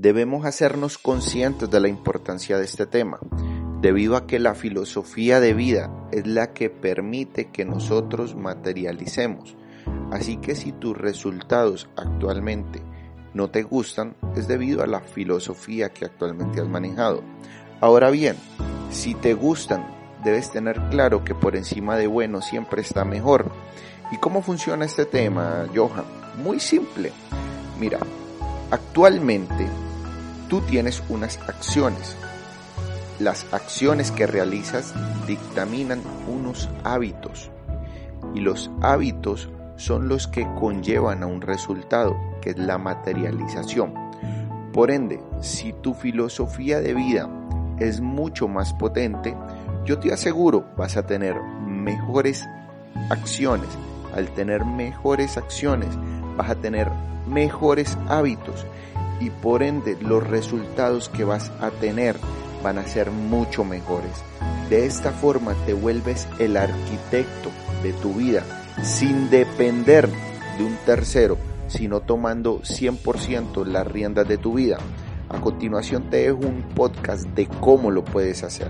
Debemos hacernos conscientes de la importancia de este tema, debido a que la filosofía de vida es la que permite que nosotros materialicemos. Así que si tus resultados actualmente no te gustan, es debido a la filosofía que actualmente has manejado. Ahora bien, si te gustan, debes tener claro que por encima de bueno siempre está mejor. ¿Y cómo funciona este tema, Johan? Muy simple. Mira, actualmente tú tienes unas acciones. Las acciones que realizas dictaminan unos hábitos y los hábitos son los que conllevan a un resultado, que es la materialización. Por ende, si tu filosofía de vida es mucho más potente, yo te aseguro vas a tener mejores acciones. Al tener mejores acciones, vas a tener mejores hábitos y por ende los resultados que vas a tener van a ser mucho mejores. De esta forma te vuelves el arquitecto de tu vida sin depender de un tercero, sino tomando 100% las riendas de tu vida. A continuación te dejo un podcast de cómo lo puedes hacer.